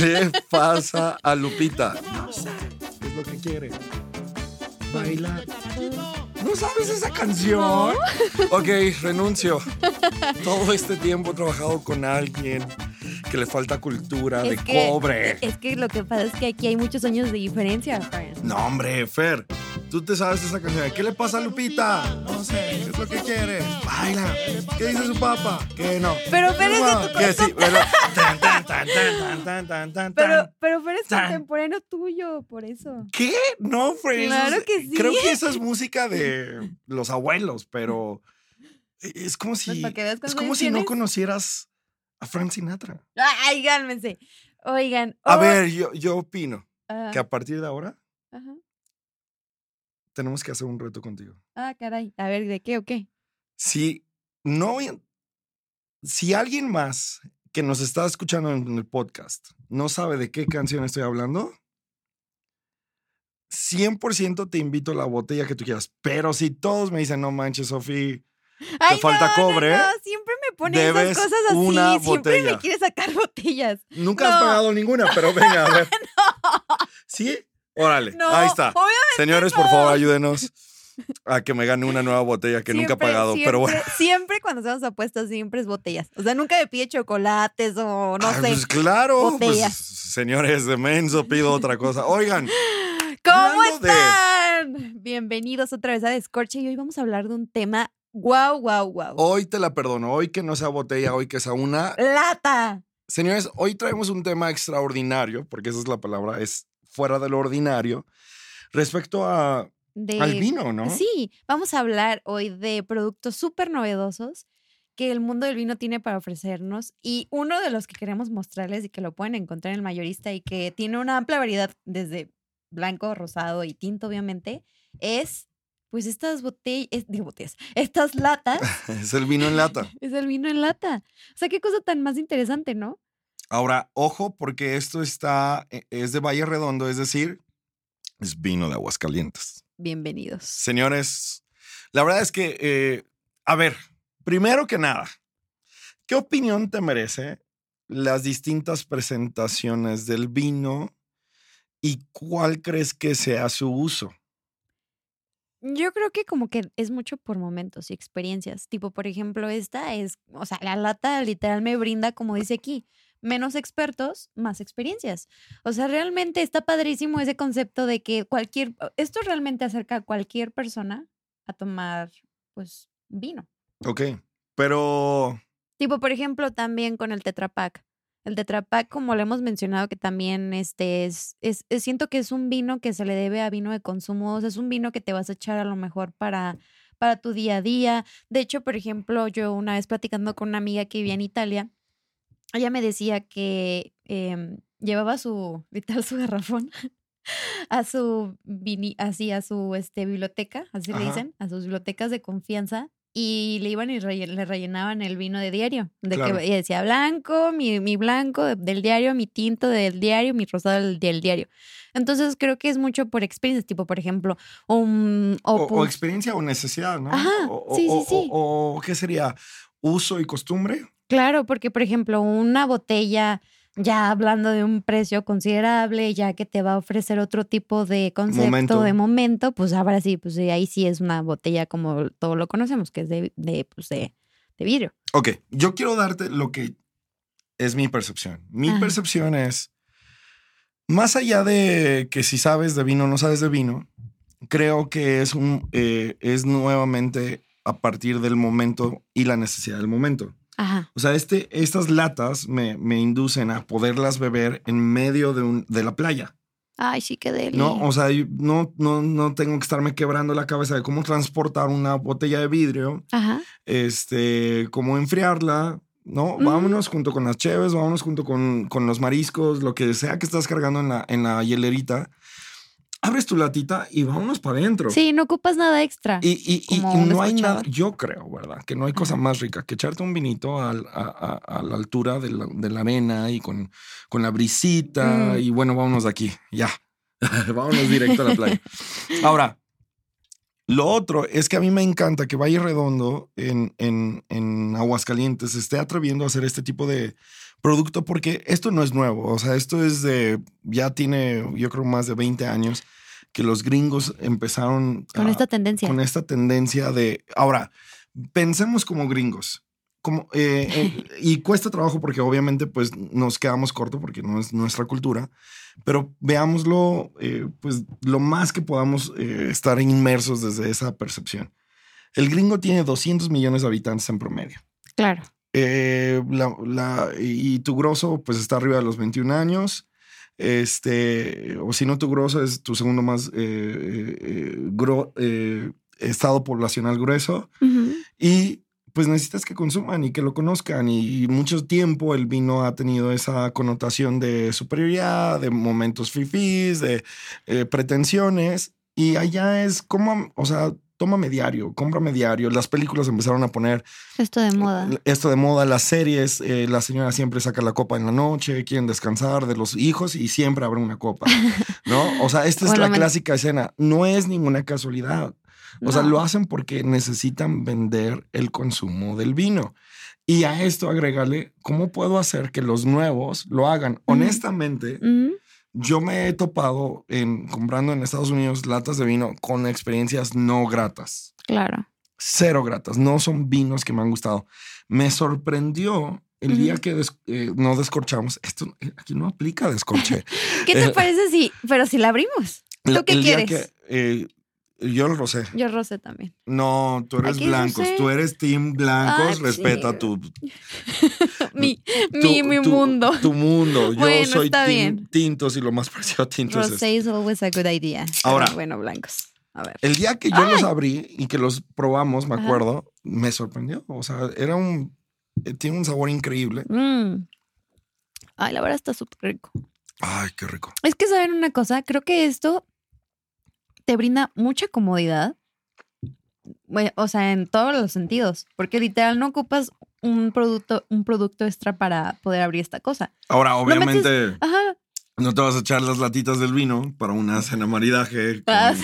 Le pasa a Lupita? No sé. Es lo que quiere. Bailar. ¿No sabes esa canción? Ok, renuncio. Todo este tiempo he trabajado con alguien que le falta cultura de que- cobre. Es que lo que pasa es que aquí hay muchos años de diferencia. No, hombre, Fer, tú te sabes esa canción. ¿Qué le pasa a Lupita? No sé, ¿qué es lo que quiere? Baila. ¿Qué dice su papá? Que no. Pero Fer es de No, tu que sí, ¿verdad? Tan, tan, tan, tan, tan, tan, tan, Pero, tan. pero Fer es contemporáneo tuyo, por eso. ¿Qué? No, Fer. Claro que sí. Creo que esa es música de los abuelos, pero es como si, Pues veas es como si no conocieras a Frank Sinatra. Ay, cálmense. Oigan. A oh, ver, yo, yo opino ah, que a partir de ahora ajá. Tenemos que hacer un reto contigo. Ah, caray. A ver, ¿de qué o qué? Si no, si alguien más que nos está escuchando en el podcast no sabe de qué canción estoy hablando, 100% te invito a la botella que tú quieras. Pero si todos me dicen, no manches, Sofi, Ay, falta no, cobre, No, no, Siempre me ponen debes esas cosas así. una Siempre me botella. quiere sacar botellas. nunca has pagado ninguna, pero venga, a ver. ¿Sí? Órale, No, ahí está. Señores, por favor, ayúdenos a que me gane una nueva botella que nunca he pagado. Siempre, pero bueno. siempre cuando hacemos apuestas, siempre es botellas. O sea, nunca me pide chocolates o no Ah, sé. Pues claro, pues, botellas. señores de menso, pido otra cosa. Oigan, ¿Cómo de- están? Bienvenidos otra vez a Descorche y hoy vamos a hablar de un tema guau, guau, guau. hoy te la perdono, hoy que no sea botella, hoy que sea una. Lata. Señores, hoy traemos un tema extraordinario, porque esa es la palabra, es fuera de lo ordinario, respecto a, De... al vino, ¿no? Sí, vamos a hablar hoy de productos súper novedosos que el mundo del vino tiene para ofrecernos y uno de los que queremos mostrarles y que lo pueden encontrar en el mayorista y que tiene una amplia variedad desde blanco, rosado y tinto obviamente es pues estas botellas, digo botellas, estas latas Es el vino en lata. es el vino en lata. O sea, qué cosa tan más interesante, ¿no? Ahora, ojo, porque esto está, e- es de Valle Redondo, es decir, es vino de Aguascalientes. Bienvenidos. Señores, la verdad es que, eh, a ver, primero que nada, ¿qué opinión te merece las distintas presentaciones del vino y cuál crees que sea su uso? Yo creo que como que es mucho por momentos y experiencias. Tipo, por ejemplo, esta es, o sea, la lata literal me brinda, como dice aquí, menos expertos, más experiencias. O sea, realmente está padrísimo ese concepto de que cualquier, esto realmente acerca a cualquier persona a tomar, pues, vino. Ok, pero Tipo, por ejemplo, también con el Tetra Pak. El Tetra Pak, como lo hemos mencionado, que también este es, es, es- siento que es un vino que se le debe a vino de consumo. O sea, es un vino que te vas a echar a lo mejor para, para tu día a día. De hecho, por ejemplo, yo una vez platicando con una amiga que vivía en Italia, ella me decía que em, llevaba su, literal, su garrafón a su vini, así a su este biblioteca, así le dicen, a sus bibliotecas de confianza y le iban y le rellenaban el vino de diario, de Claro. que y decía blanco, mi, mi blanco de- del diario, mi tinto del diario, mi rosado del, del diario. Entonces creo que es mucho por experiencias, tipo por ejemplo, un o, experiencia o necesidad, ¿no? Ajá, o, sí, sí, o- sí. o- o ¿qué sería? ¿Uso y costumbre? Claro, porque por ejemplo, una botella, ya hablando de un precio considerable, ya que te va a ofrecer otro tipo de concepto Momento. de momento, pues ahora sí, pues ahí sí es una botella como todo lo conocemos, que es de, de, pues de, de vidrio. Ok, yo quiero darte lo que es mi percepción. Mi Ajá. percepción es, más allá de que si sabes de vino o no sabes de vino, creo que es, un, eh, es nuevamente a partir del momento y la necesidad del momento. Ajá. O sea, este, estas latas me, me inducen a poderlas beber en medio de, un, de la playa. Ay, sí, qué deli. No, o sea, no, no, no tengo que estarme quebrando la cabeza de cómo transportar una botella de vidrio, Ajá. este, cómo enfriarla, ¿no? Vámonos junto con las cheves, vámonos junto con, con, los mariscos, lo que sea que estás cargando en la, en la hielerita. Abres tu latita y vámonos para adentro. Sí, no ocupas nada extra. Y, y, y, no hay nada, yo creo, ¿verdad? Que no hay cosa más rica que echarte un vinito a, a, a la altura de la, de la, arena y con, con la brisita. Mm. Y bueno, vámonos de aquí, ya. vámonos directo a la playa. Ahora, lo otro es que a mí me encanta que Valle Redondo en, en, en Aguascalientes esté atreviendo a hacer este tipo de producto porque esto no es nuevo. O sea, esto es de, ya tiene, yo creo, más de 20 años que los gringos empezaron con esta tendencia. Con esta tendencia de, ahora, pensemos como gringos. Como, eh, eh, y cuesta trabajo porque obviamente pues nos quedamos cortos porque no es nuestra cultura, pero veámoslo, eh, pues lo más que podamos estar inmersos desde esa percepción. El gringo tiene 200 millones de habitantes en promedio. Claro. Eh, la, y tu grosso, pues está arriba de los 21 años. Este, o si no, tu grosso es tu segundo más estado poblacional grueso. Y pues necesitas que consuman y que lo conozcan. Y, mucho tiempo el vino ha tenido esa connotación de superioridad, de momentos fifís, de eh, pretensiones. Y allá es como, o sea, tómame diario, cómprame diario. Las películas empezaron a poner esto de moda. Esto de moda, las series, eh, la señora siempre saca la copa en la noche, quieren descansar de los hijos y siempre abre una copa, ¿no? O sea, esta es la clásica escena. No es ninguna casualidad. O sea, lo hacen porque necesitan vender el consumo del vino. Y a esto agrégale, ¿cómo puedo hacer que los nuevos lo hagan? Honestamente, yo me he topado en comprando en Estados Unidos latas de vino con experiencias no gratas. Claro. Cero gratas. No son vinos que me han gustado. Me sorprendió el día que eh, no descorchamos. Esto eh, aquí no aplica descorche. ¿Qué te parece si, pero si la abrimos? ¿Tú qué quieres? que, eh, yo el rosé. Yo el rosé también. No, tú eres blancos. Tú eres team blancos. respeta tu. mi, mi, mi mundo. Tu, mundo. Yo soy team tintos y lo más parecido a tintos. Rosé es always a good idea. Ahora. bueno, blancos. A ver. El día que yo los abrí y que los probamos, me acuerdo, me sorprendió. O sea, era un. Eh, tiene un sabor increíble. Mm. Ay, la verdad está súper rico. Ay, qué rico. Es que, ¿saben una cosa? Creo que esto te brinda mucha comodidad, o sea, en todos los sentidos, porque literal no ocupas un producto, un producto extra para poder abrir esta cosa. Ahora, obviamente, no te vas a echar las latitas del vino para una cena maridaje ah,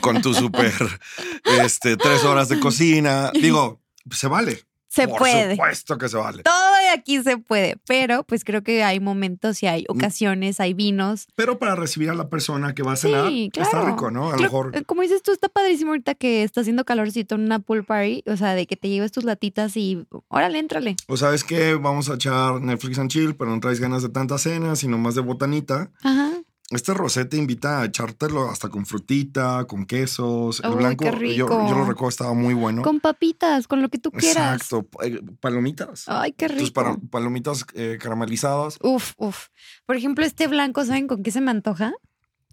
con, tu súper, este, tres horas de cocina. Digo, se vale. Se puede. Por supuesto que se vale. Todo de aquí se puede, pero pues creo que hay momentos y hay mm. ocasiones, hay vinos. Pero para recibir a la persona que va a cenar, está rico, ¿no? A lo mejor. Como dices tú, está padrísimo ahorita que está haciendo calorcito en una pool party, o sea, de que te lleves tus latitas y órale, éntrale. O sabes que vamos a echar Netflix and chill, pero no traes ganas de tanta cena, sino más de botanita. Ajá. Este rosé te invita a echártelo hasta con frutita, con quesos. El blanco, Yo, lo recuerdo, estaba muy bueno. Con papitas, con lo que tú quieras. Exacto. Eh, palomitas. Ay, qué rico. Tus palomitas eh, caramelizadas. Uf, uf. Por ejemplo, este blanco, ¿saben con qué se me antoja?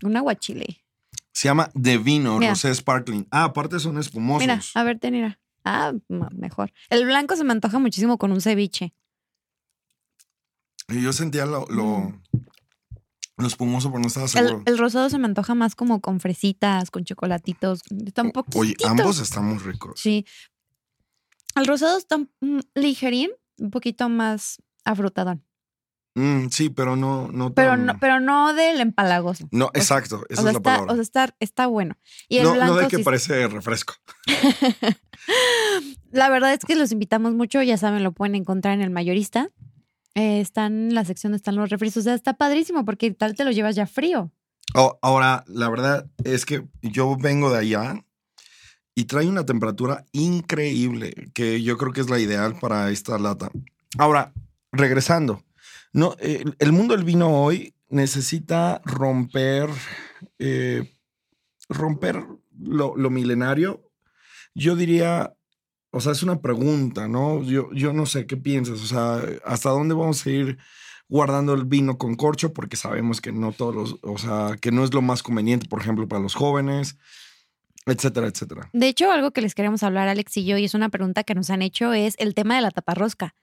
Un aguachile. Se llama de vino, rosé sparkling. Ah, aparte son espumosos. Mira, a ver, mira. Ah, mejor. El blanco se me antoja muchísimo con un ceviche. Y yo sentía lo, mm. Lo espumoso, pero no estaba seguro. El, rosado se me antoja más como con fresitas, con chocolatitos. Está un poco. Oye, ambos están muy ricos. Sí. El rosado está ligerín, un poquito más afrutadón. Mm, sí, pero no, no pero no, pero no del empalagoso. No, exacto, esa es la está, palabra. O sea, está, está bueno. Y el no, no de que parece refresco. la verdad es que los invitamos mucho, ya saben, lo pueden encontrar en el mayorista. Eh, están en la sección están los refres. O sea, está padrísimo porque tal te lo llevas ya frío. Oh, ahora, la verdad es que yo vengo de allá y trae una temperatura increíble que yo creo que es la ideal para esta lata. Ahora, regresando, no, eh, el mundo del vino hoy necesita romper, eh, romper lo, lo milenario. Yo diría o sea, es una pregunta, ¿no? Yo, yo no sé qué piensas, o sea, ¿hasta dónde vamos a ir guardando el vino con corcho? Porque sabemos que no todos los, o sea, que no es lo más conveniente, por ejemplo, para los jóvenes, etcétera, etcétera. De hecho, algo que les queremos hablar, Alex y yo, y es una pregunta que nos han hecho, es el tema de la taparrosca.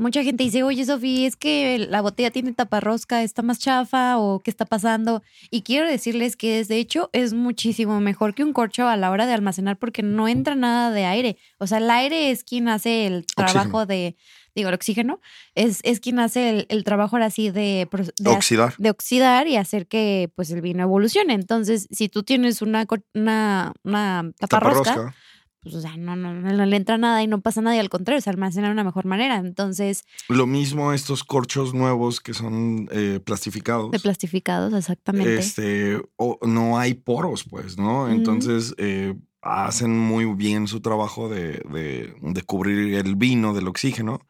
Mucha gente dice, oye, Sofía, es que la botella tiene taparrosca, está más chafa o qué está pasando. Y quiero decirles que de hecho es muchísimo mejor que un corcho a la hora de almacenar porque no entra nada de aire. O sea, el aire es quien hace el trabajo de, digo, el oxígeno, es, es quien hace el, trabajo ahora sí de, oxidar. de oxidar y hacer que pues el vino evolucione. Entonces, si tú tienes una, una, una taparrosca pues, o sea, no, no, no, le entra nada y no pasa nada y al contrario, se almacena de una mejor manera. Entonces. Lo mismo estos corchos nuevos que son eh, plastificados. De plastificados, exactamente. Este, o, no hay poros, pues, ¿no? Entonces, eh, hacen muy bien su trabajo de, de, cubrir el vino del oxígeno.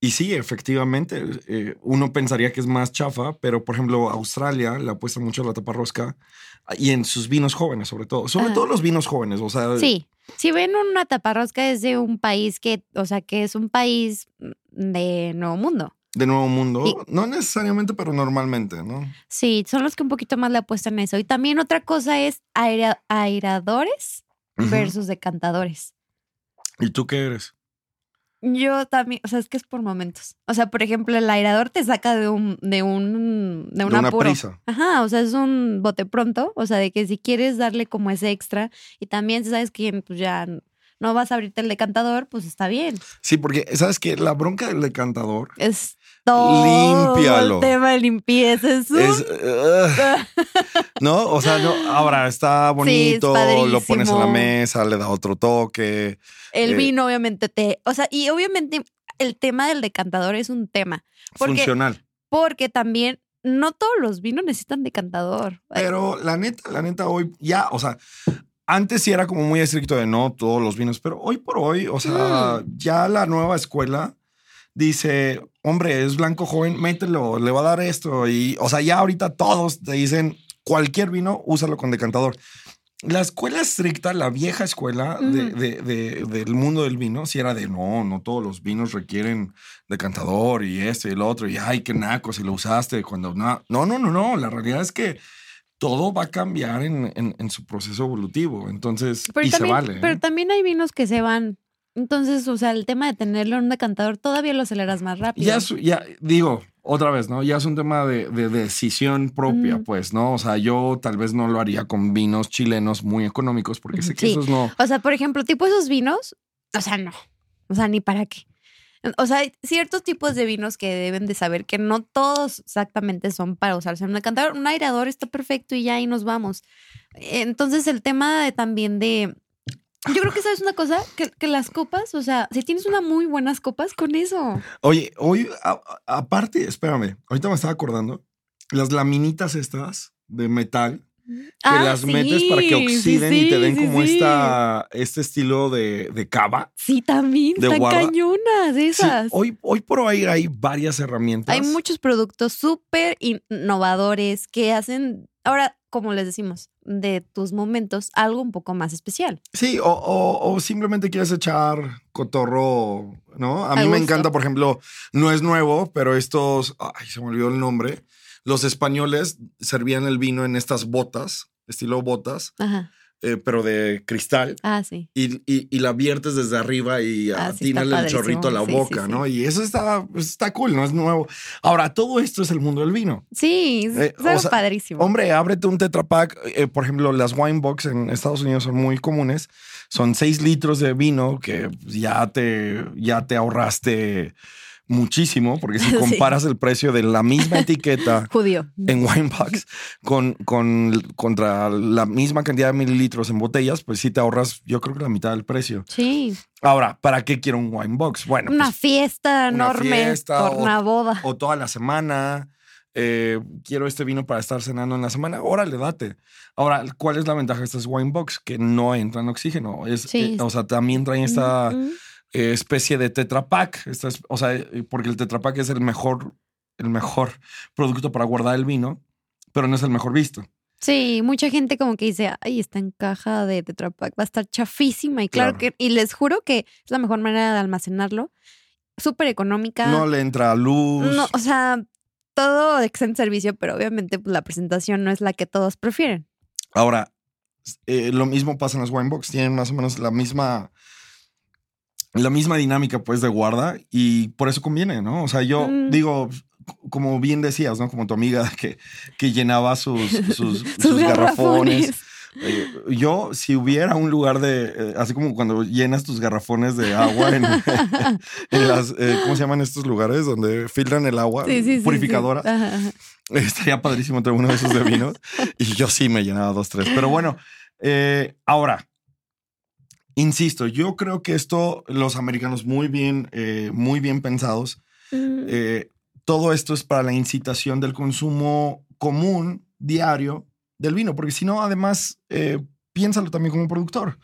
Y sí, efectivamente, eh, uno pensaría que es más chafa, pero por ejemplo, Australia le apuesta mucho a la taparrosca y en sus vinos jóvenes, sobre todo. Sobre todo los vinos jóvenes, o sea. Sí. Si ven una taparrosca es de un país que, o sea, que es un país de Nuevo Mundo. De Nuevo Mundo, no necesariamente, pero normalmente, ¿no? Sí, son los que un poquito más le apuestan a eso. Y también otra cosa es airadores versus decantadores. ¿Y tú qué eres? Yo también, o sea, es que es por momentos. O sea, por ejemplo, el airador te saca de un, de un, de, una prisa. Ajá, o sea, es un bote pronto. O sea, de que si quieres darle como ese extra y también sabes que pues ya no vas a abrirte el decantador, pues está bien. Sí, porque sabes que la bronca del decantador es todo Límpialo. el tema de limpieza. Es, un... no, o sea, no, ahora está bonito, lo pones a la mesa, le da otro toque. El eh, vino, obviamente, te. O sea, y obviamente el tema del decantador es un tema. funcional. Porque también no todos los vinos necesitan decantador. Pero la neta, la neta, hoy ya, o sea, antes sí era como muy estricto de no todos los vinos, pero hoy por hoy, o sea, mm. ya la nueva escuela dice, hombre, es blanco joven, mételo, le va a dar esto. Y, o sea, ya ahorita todos te dicen, cualquier vino, úsalo con decantador. La escuela estricta, la vieja escuela del mundo del vino, si era de no, no todos los vinos requieren decantador y esto y el otro, y ay, qué naco si lo usaste cuando no. No, no, no, no. La realidad es que todo va a cambiar en, su proceso evolutivo. Entonces, y se vale. Pero ¿eh? también hay vinos que se van entonces, o sea, el tema de tenerlo en un decantador todavía lo aceleras más rápido. Ya, ya digo, otra vez, ¿no? Ya es un tema de, decisión propia, pues, ¿no? O sea, yo tal vez no lo haría con vinos chilenos muy económicos porque sé que esos no. O sea, por ejemplo, tipo esos vinos, o sea, no. O sea, ni para qué. O sea, hay ciertos tipos de vinos que deben de saber que no todos exactamente son para usarse en un decantador. Un aireador está perfecto y ya ahí nos vamos. Entonces, el tema de, también de yo creo que sabes una cosa, que, las copas, o sea, si tienes unas muy buenas copas, con eso. Oye, hoy, aparte, espérame, ahorita me estaba acordando, las laminitas estas de metal, que ah, las metes para que oxiden y te den como esta, este estilo de, de cava. Sí, también, de están cañonas esas. hoy, hoy por hoy hay varias herramientas. Hay muchos productos súper innovadores que hacen, ahora, como les decimos, de tus momentos algo un poco más especial. Sí, o, simplemente quieres echar cotorro, ¿no? A mí me encanta, por ejemplo, no es nuevo, pero estos, ay, se me olvidó el nombre. Los españoles servían el vino en estas botas, estilo botas. Ajá eh, pero de cristal. Ah, sí. Y, y, la viertes desde arriba y ah, el chorrito a la boca, ¿no? Y eso está, está cool, no es nuevo. Ahora, todo esto es el mundo del vino. Sí, es eh, padrísimo. Hombre, ábrete un Tetra Pak. Eh, por ejemplo, las wine box en Estados Unidos son muy comunes. Son seis litros de vino que ya te, ya te ahorraste muchísimo, porque si comparas el precio de la misma etiqueta Judío. en Winebox con, con, contra la misma cantidad de mililitros en botellas, pues sí te ahorras, yo creo que la mitad del precio. Sí. Ahora, ¿para qué quiero un Winebox? Bueno, una pues, fiesta enorme por una boda. O toda la semana. Eh, quiero este vino para estar cenando en la semana. Órale, date. Ahora, ¿cuál es la ventaja de estas Winebox? Que no entran oxígeno. Es, eh, o sea, también traen esta. Eh, especie de Tetra Pak. o sea, eh, porque el Tetra Pak es el mejor, el mejor producto para guardar el vino, pero no es el mejor visto. Sí, mucha gente como que dice, ay, esta en caja de Tetra Pak va a estar chafísima. Y claro, que, y les juro que es la mejor manera de almacenarlo. Súper económica. No le entra luz. No, o sea, todo excelente servicio, pero obviamente pues, la presentación no es la que todos prefieren. Ahora, eh, lo mismo pasa en las Winebox, tienen más o menos la misma la misma dinámica pues de guarda y por eso conviene, ¿no? O sea, yo Mm. digo, como bien decías, ¿no? Como tu amiga que, que llenaba sus, sus, sus Sus garrafones. garrafones. Eh, yo, si hubiera un lugar de, eh, así como cuando llenas tus garrafones de agua en, en las, eh, ¿cómo se llaman estos lugares? Donde filtran el agua, Sí, sí, sí, sí. purificadoras. Ajá, ajá. Estaría padrísimo tener uno de esos de vinos. y yo sí me llenaba dos, tres. Pero bueno, eh, ahora, insisto, yo creo que esto, los americanos muy bien, eh, muy bien pensados, Mm, eh, todo esto es para la incitación del consumo común, diario, del vino, porque si no, además, eh, piénsalo también como productor.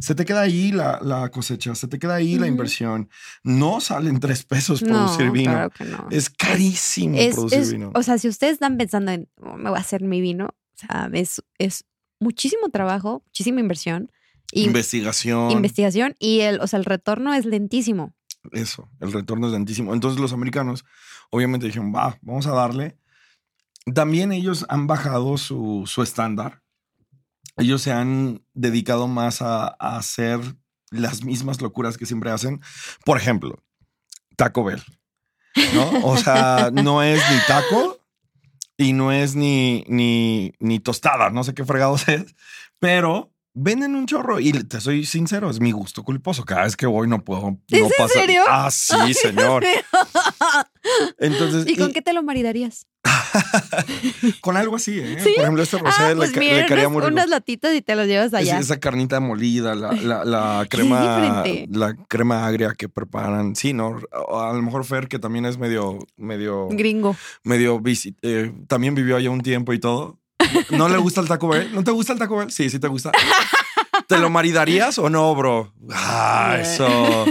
Se te queda ahí la, la cosecha, se te queda ahí la inversión. No salen tres pesos no, producir vino. claro que no. Es carísimo Es- producir es- vino. O sea, si ustedes están pensando en "Oh, me voy a hacer mi vino, o sea, es, es muchísimo trabajo, muchísima inversión y Investigación. investigación y el, o sea, el retorno es lentísimo. Eso, el retorno es lentísimo. Entonces los americanos obviamente dijeron, va, vamos a darle. También ellos han bajado su, su estándar. Ellos se han dedicado más a, a hacer las mismas locuras que siempre hacen. Por ejemplo, Taco Bell. ¿no? O sea, no es ni taco y no es ni, ni, ni tostada, no sé qué fregados es, pero venden un chorro y te soy sincero, es mi gusto culposo. Cada vez que voy no puedo ¿Es no en pasa- serio? Ah, sí, señor. Entonces, ¿Y con y- qué te lo maridarías? con algo así, ¿eh? ¿Sí? Por ejemplo, este rosé Ah, le, pues ca- mira, le caería unas, muy rico. unas latitas y te los llevas Es- allá. esa carnita molida, la, la, la ¿Qué crema, la crema agria que preparan. Sí, ¿no? A lo mejor Fer, que también es medio, medio, Gringo. medio visit, eh, también vivió allá un tiempo y todo. ¿No le gusta el Taco Bell? ¿No te gusta el Taco Bell? Sí, sí te gusta. ¿Te lo maridarías o no, bro? Ah, Yeah. eso.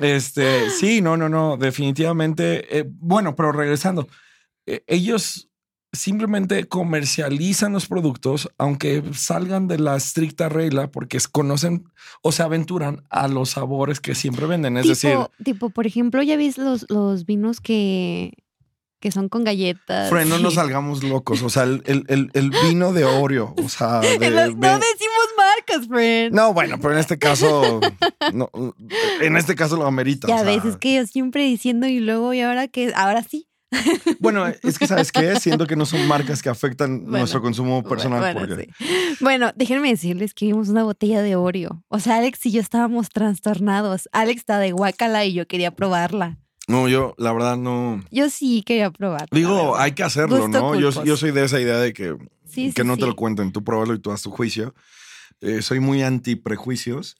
Este, sí, no, no, no, definitivamente. eh, bueno, pero regresando, eh, ellos simplemente comercializan los productos, aunque salgan de la estricta regla, porque conocen o se aventuran a los sabores que siempre venden. Es tipo, decir, tipo, por ejemplo, ¿ya viste los, los vinos que, que son con galletas? Fred, no nos salgamos locos. O sea, el, el- el- el vino de Oreo, o sea, de- En los- no decimos marcas, friend. No, bueno, pero en este caso, no, en este caso lo amerita. ya o sea, ves, es que yo siempre diciendo y luego y ahora que ahora sí. Bueno, es que sabes qué, siento que no son marcas que afectan Bueno, nuestro consumo personal. Bueno, porque sí. Bueno, déjenme decirles que vimos una botella de Oreo. O sea, Alex y yo estábamos trastornados. Alex está de guacala y yo quería probarla. No, yo la verdad no. Yo sí quería probarla. la Digo, hay que hacerlo, Gusto ¿no? Yo, yo soy de esa idea de que, Sí, que sí, no te sí. lo cuenten, tú pruébalo y tú haz tu juicio. Eh, soy muy anti prejuicios.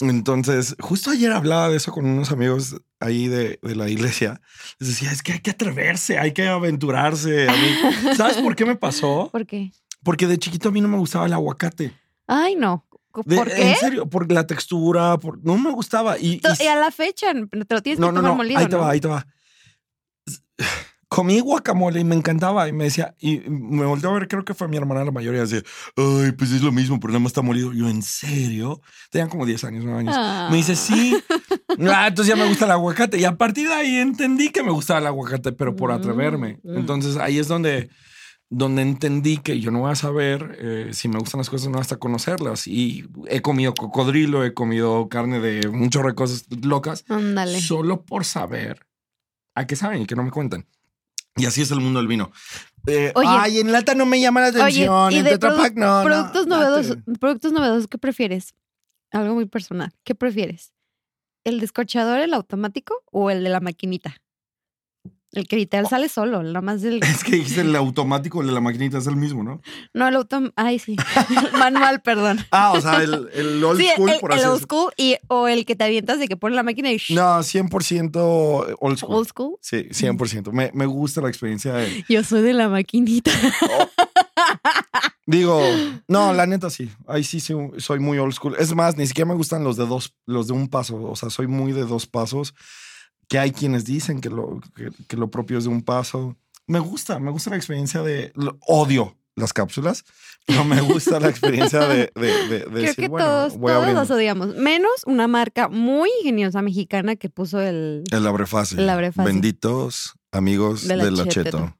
Entonces, justo ayer hablaba de eso con unos amigos ahí de, de la iglesia. Les decía, es que hay que atreverse, hay que aventurarse. A mí- ¿Sabes por qué me pasó? ¿Por qué? Porque de chiquito a mí no me gustaba el aguacate. Ay, no. De- ¿Por qué? En serio, por la textura, por, no me gustaba. Y, y- Y a la fecha te lo tienes no, que no, tomar no, molido, ahí te va, ahí te va. Comí guacamole y me encantaba. Y me decía, y me volteó a ver, creo que fue mi hermana la mayoría. Decía, ay, pues es lo mismo, pero nada más está molido. Yo, ¿en serio? Tenían como 10 años, 9 años. Ah. Me dice, sí. Ah, entonces ya me gusta el aguacate. Y a partir de ahí entendí que me gustaba el aguacate, pero por Mm, atreverme. mm. Entonces ahí es donde, donde entendí que yo no voy a saber eh, si me gustan las cosas, no hasta conocerlas. Y he comido cocodrilo, he comido carne de de cosas locas, Ándale. solo por saber a qué saben y que no me cuentan. Y así es el mundo del vino. Eh, Oye. ay, en lata no me llama la Oye, atención. y en de Tetra Pak no. no, productos date. novedosos, productos novedosos, ¿qué prefieres? Algo muy personal. ¿Qué prefieres? ¿El descorchador, el automático o el de la maquinita? El que literal sale solo, nada más del... Es que dijiste el automático, el de la maquinita es el mismo, ¿no? No, el autom... Ay, sí. Manual, perdón. Ah, o sea, el, el old sí, school, el, por el así old decirlo. school y, o el que te avientas de que pone la máquina y... No, 100% old school. Old school. Sí, 100%. Me, me gusta la experiencia de... Yo soy de la maquinita. Digo, no, la neta sí. Ahí sí soy, soy muy old school. Es más, ni siquiera me gustan los de dos, los de un paso. O sea, soy muy de dos pasos. Que hay quienes dicen que lo, que, que lo propio es de un paso. Me gusta, me gusta la experiencia de. lo- odio las cápsulas, pero me gusta la experiencia de, de, de- de Creo decir, que bueno, todos, todos los odiamos. Menos una marca muy ingeniosa mexicana que puso el... El abre fácil. El abre fácil. Benditos amigos De de la la, Cheto. Cheto.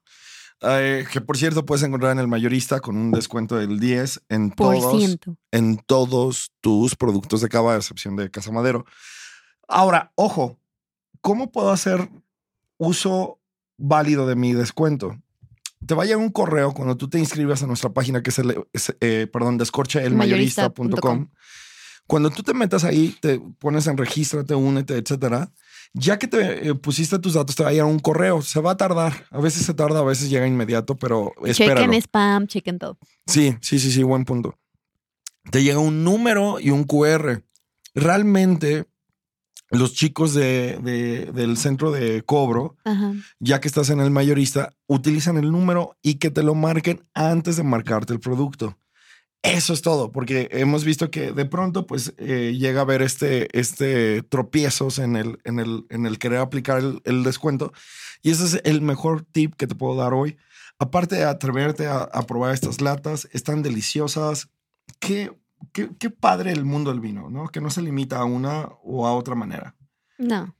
Eh, que por cierto puedes encontrar en el mayorista con un descuento del 10 en Por todos ciento. en todos tus productos de cava, a excepción de Casa Madero. Ahora, ojo, ¿cómo puedo hacer uso válido de mi descuento? Te va a llegar un correo cuando tú te inscribas a nuestra página que es el, es, eh, perdón, descorchaelmayorista.com. Cuando tú te metas ahí, te pones en regístrate, únete, etcétera. Ya que te eh, pusiste tus datos, te va a llegar un correo. Se va a tardar. A veces se tarda, a veces llega inmediato, pero espéralo. Chequen spam, chequen todo. Sí, sí, sí, sí, buen punto. Te llega un número y un QR. Realmente, los chicos de, de- del centro de cobro, Ajá. ya que estás en el mayorista, utilizan el número y que te lo marquen antes de marcarte el producto. Eso es todo, porque hemos visto que de pronto pues eh, llega a haber este, este tropiezos en el, en, el, en el querer aplicar el, el descuento. Y ese es el mejor tip que te puedo dar hoy. Aparte de atreverte a, a probar estas latas, están deliciosas. Qué, qué, qué padre el mundo del vino, ¿no? Que no se limita a una o a otra manera. No.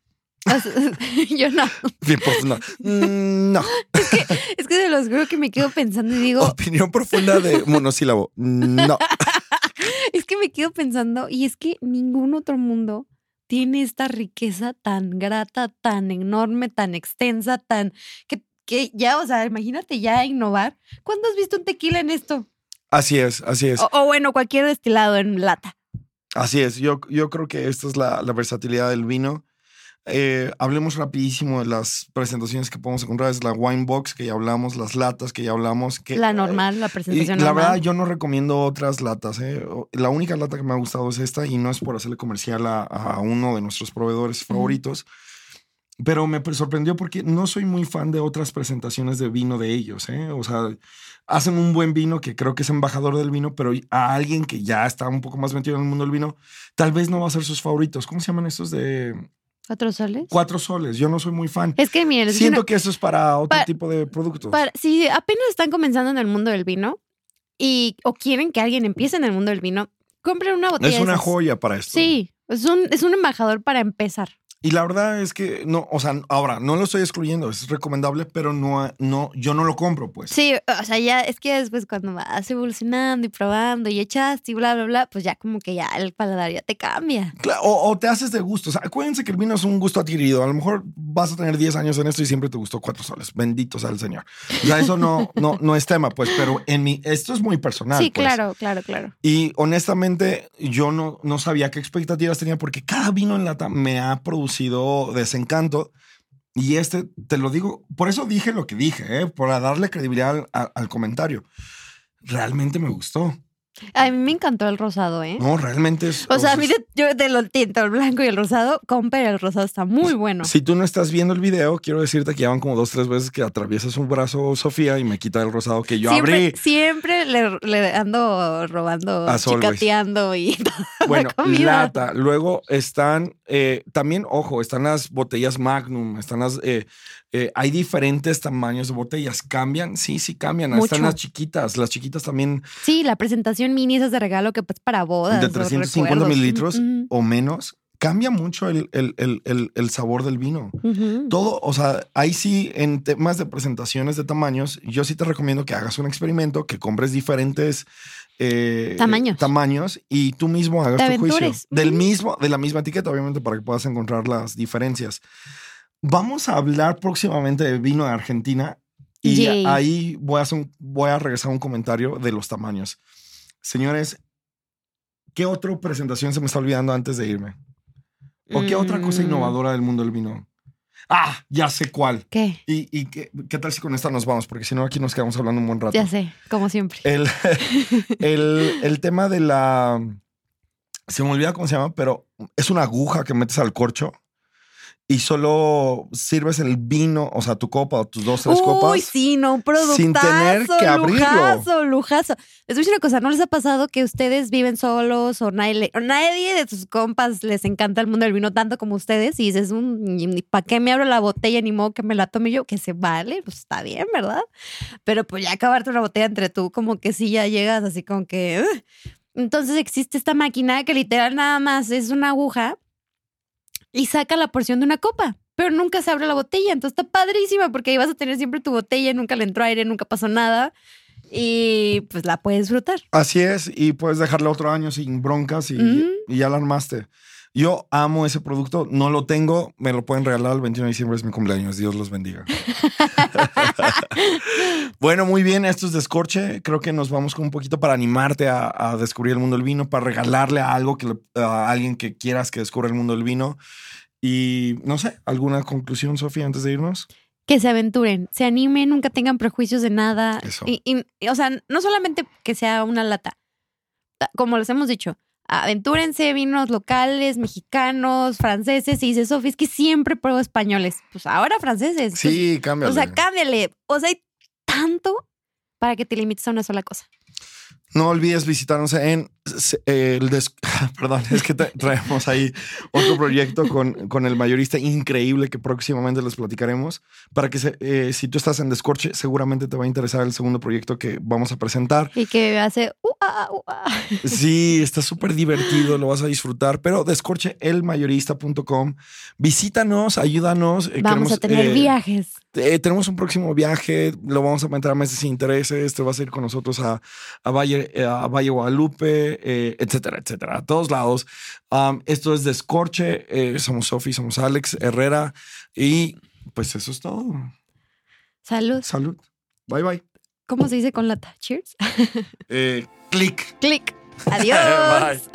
Yo no. Bien, pues, no. No. Es que se los juro que me quedo pensando y digo, Opinión profunda de monosílabo. No. es que me quedo pensando, y es que ningún otro mundo tiene esta riqueza tan grata, tan enorme, tan extensa, tan que, que ya, o sea, imagínate ya innovar. ¿Cuándo has visto un tequila en esto? Así es, así es. O, o bueno, cualquier destilado en lata. Así es. Yo, yo creo que esta es la, la versatilidad del vino. Eh, hablemos rapidísimo de las presentaciones que podemos encontrar. Es la wine box que ya hablamos, las latas que ya hablamos. Que, La normal, la Y presentación la normal. verdad, yo no recomiendo otras latas. ¿eh? La única lata que me ha gustado es esta y no es por hacerle comercial a, a uno de nuestros proveedores favoritos. Pero me sorprendió porque no soy muy fan de otras presentaciones de vino de ellos. ¿eh? O sea, hacen un buen vino que creo que es embajador del vino, pero a alguien que ya está un poco más metido en el mundo del vino, tal vez no va a ser sus favoritos. ¿Cómo se llaman estos de ¿Cuatro soles? cuatro soles? Yo no soy muy fan. Es que a Siento que eso es para otro tipo de productos. para- si apenas están comenzando en el mundo del vino y o quieren que alguien empiece en el mundo del vino, compren una botella. es de una esas. joya para esto. Sí, es un, es un embajador para empezar. Y la verdad es que no, o sea, ahora no lo estoy excluyendo, es recomendable, pero no, no, yo no lo compro, pues. Sí, o sea, ya es que después cuando vas evolucionando y probando y echaste y bla, bla, bla, pues ya como que ya el paladar ya te cambia. Cla- O, o te haces de gusto. O sea, acuérdense que el vino es un gusto adquirido. A lo mejor vas a tener 10 años en esto y siempre te gustó cuatro soles. Bendito sea el Señor. Ya eso no, no, no es tema, pues, pero en mi, esto es muy personal. sí, pues. claro, claro, claro. Y honestamente, yo no, no sabía qué expectativas tenía porque cada vino en lata me ha producido desencanto. Y este, te lo digo, por eso dije lo que dije, ¿eh? para darle credibilidad al comentario. Realmente me gustó. A mí me encantó el rosado, ¿eh? No, realmente es. O sea, a mí de, yo de lo tinto, el blanco y el rosado, compre el rosado, está muy bueno. Si tú no estás viendo el video, quiero decirte que ya van como dos, tres veces que atraviesa su brazo Sofía y me quita el rosado que yo siempre, abrí. siempre le, le ando robando, chicateando y Bueno, comida. lata. Luego están, eh, también, ojo, están las botellas Magnum, están las, eh, eh, hay diferentes tamaños de botellas. ¿Cambian? Sí, sí cambian. Mucho. Están las chiquitas. Las chiquitas también Sí, la presentación mini esas de regalo que pues para bodas. de o 350 recuerdos. mililitros Ujú, o menos. Cambia mucho el, el- el- el- sabor del vino. Todo, o sea, ahí sí, en temas de presentaciones de tamaños, yo sí te recomiendo que hagas un experimento, que compres diferentes eh, Tamaños. tamaños y tú mismo hagas tu juicio. Del mismo, de la misma etiqueta, obviamente, para que puedas encontrar las diferencias. Vamos a hablar próximamente de vino de Argentina y Yay. ahí voy a, hacer un- voy a regresar a un comentario de los tamaños. Señores, ¿qué otra presentación se me está olvidando antes de irme? ¿O qué otra cosa Mm, innovadora del mundo del vino? Ah, ya sé cuál. ¿Qué? ¿Y, y qué, qué tal si con esta nos vamos? Porque si no, aquí nos quedamos hablando un buen rato. Ya sé, como siempre. El, el, el tema de la... Se me olvida cómo se llama, pero es una aguja que metes al corcho y solo sirves el vino, o sea, tu copa o tus dos, tres Uy, copas. sí, no, un productazo. sin tener que abrirlo. Lujazo, lujazo. Les voy a decir una cosa, ¿no les ha pasado que ustedes viven solos o nadie, o nadie de sus compas les encanta el mundo del vino tanto como ustedes? Y dices, ¿para qué me abro la botella? Ni modo que me la tome yo, que se vale, pues está bien, ¿verdad? Pero pues ya acabarte una botella entre tú, como que sí ya llegas así como que... Entonces existe esta máquina que literal nada más es una aguja y saca la porción de una copa, pero nunca se abre la botella. Entonces está padrísima porque ahí vas a tener siempre tu botella, nunca le entró aire, nunca pasó nada y pues la puedes disfrutar. Así es, y puedes dejarla otro año sin broncas y, y ya la armaste. Yo amo ese producto, no lo tengo, me lo pueden regalar el 21 de diciembre, es mi cumpleaños, Dios los bendiga. bueno, muy bien, esto es Descorche, creo que nos vamos con un poquito para animarte a, descubrir el mundo del vino, para regalarle a algo que a alguien que quieras que descubra el mundo del vino. Y no sé, ¿alguna conclusión, Sofía, antes de irnos? que se aventuren, se animen, nunca tengan prejuicios de nada. Y, o sea, no solamente que sea una lata, como les hemos dicho, aventúrense, vinos locales, mexicanos, franceses. Y dice Sofía, es que siempre pruebo españoles. Pues ahora franceses. Sí, pues, cámbiale. O sea, cámbiale. O sea, hay tanto para que te limites a una sola cosa. No olvides visitarnos en el perdón, es que traemos ahí otro proyecto con, con, el mayorista increíble que próximamente les platicaremos. Para que eh, si tú estás en Descorche, seguramente te va a interesar el segundo proyecto que vamos a presentar. Y que hace. Sí, está súper divertido, lo vas a disfrutar. Pero descorcheelmayorista.com, visítanos, ayúdanos. Eh, vamos a tener eh, viajes. tenemos un próximo viaje, lo vamos a meter a meses sin intereses. Te vas a ir con nosotros a, a Valle, a Valle Guadalupe eh, etcétera, etcétera, a todos lados. esto es Descorche, eh, somos Sofi, somos Alex Herrera y pues eso es todo. Salud. Salud. Bye bye. ¿Cómo se dice con lata? Cheers. Eh, click. Click. Adiós.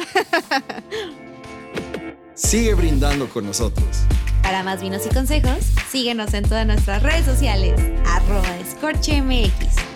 Sigue brindando con nosotros. Para más vinos y consejos, síguenos en todas nuestras redes sociales, arroba MX